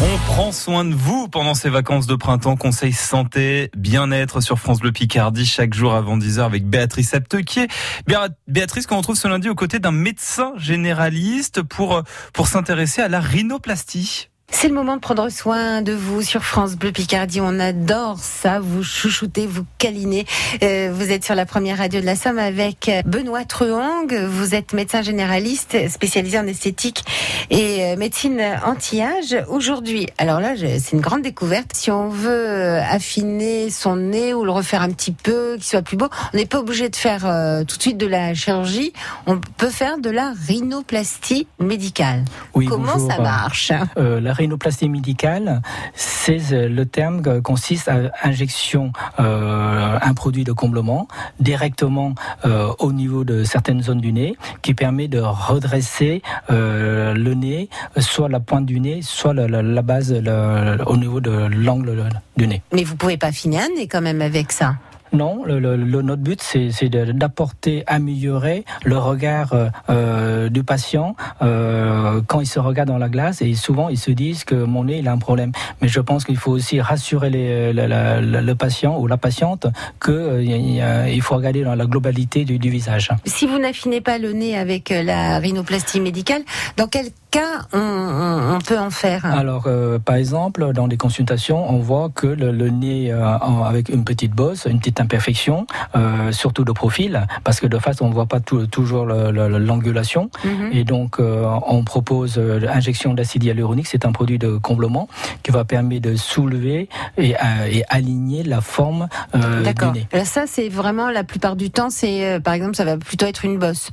On prend soin de vous pendant ces vacances de printemps. Conseil santé, bien-être sur France Bleu Picardie chaque jour avant 10h avec Béatrice Aptequier. Béatrice qu'on retrouve ce lundi aux côtés d'un médecin généraliste pour, pour s'intéresser à la rhinoplastie. C'est le moment de prendre soin de vous sur France Bleu Picardie. On adore ça, vous chouchoutez, vous câlinez. Euh, vous êtes sur la première radio de la Somme avec Benoît Truong. Vous êtes médecin généraliste spécialisé en esthétique et euh, médecine anti-âge. Aujourd'hui, alors là, c'est une grande découverte. Si on veut euh, affiner son nez ou le refaire un petit peu, qu'il soit plus beau, on n'est pas obligé de faire tout de suite de la chirurgie. On peut faire de la rhinoplastie médicale. Oui, Comment ça marche? Rhinoplastie médicale, c'est euh, le terme consiste à injection euh, un produit de comblement directement euh, au niveau de certaines zones du nez, qui permet de redresser le nez, soit la pointe du nez, soit la, base au niveau de l'angle du nez. Mais vous pouvez pas finir un nez quand même avec ça. Non, le, notre but, c'est d'apporter, améliorer le regard euh, euh, du patient euh, quand il se regarde dans la glace. Et souvent, ils se disent que mon nez, il a un problème. Mais je pense qu'il faut aussi rassurer le patient ou la patiente qu'il faut regarder dans la globalité du, visage. Si vous n'affinez pas le nez avec la rhinoplastie médicale, dans quel cas peut en faire Alors, euh, par exemple, dans des consultations, on voit que le, nez euh, avec une petite bosse, une petite imperfection, euh, surtout de profil, parce que de face, on ne voit pas toujours l'angulation. Mhm. Et donc, on propose l'injection d'acide hyaluronique. C'est un produit de comblement qui va permettre de soulever et, aligner la forme du nez. Ça, c'est vraiment la plupart du temps, c'est par exemple, ça va plutôt être une bosse.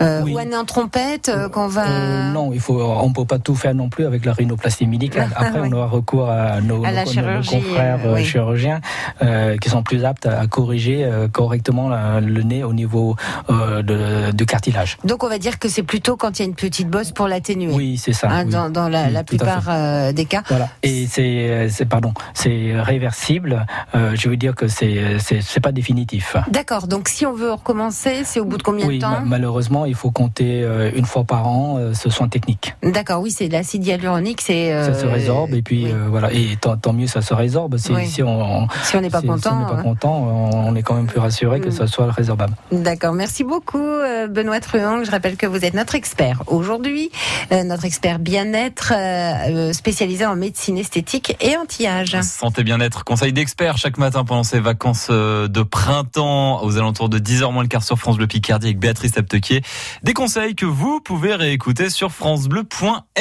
Ou un en trompette qu'on va... non, il faut on peut pas tout faire non plus avec la rhinoplastie médicale. Après, on aura recours à nos, confrères euh, chirurgiens euh, qui sont plus aptes à corriger euh, correctement le nez au niveau du cartilage. Donc, on va dire que c'est plutôt quand il y a une petite bosse pour l'atténuer. Oui, c'est ça. Hein, dans, la, plupart des cas. Voilà. Et c'est, pardon, c'est réversible. je veux dire que c'est, c'est, pas définitif. D'accord. Donc, si on veut recommencer, c'est au bout de combien de temps? Malheureusement, il faut compter une fois par an ce soin technique. D'accord, oui, c'est l'acide hyaluronique, c'est. ça se euh, résorbe et puis euh, voilà, et tant, mieux ça se résorbe. Si, si on n'est pas content, on n'est pas content, on est quand même plus rassuré que ça mm. soit résorbable. D'accord, merci beaucoup euh, Benoît Truang. Je rappelle que vous êtes notre expert aujourd'hui, notre expert bien-être spécialisé en médecine esthétique et anti-âge. Santé bien-être, conseil d'expert chaque matin pendant ces vacances de printemps aux alentours de 10h moins le quart sur France Bleu Picardie avec Béatrice Aptequier. Des conseils que vous pouvez réécouter sur France bleu.fr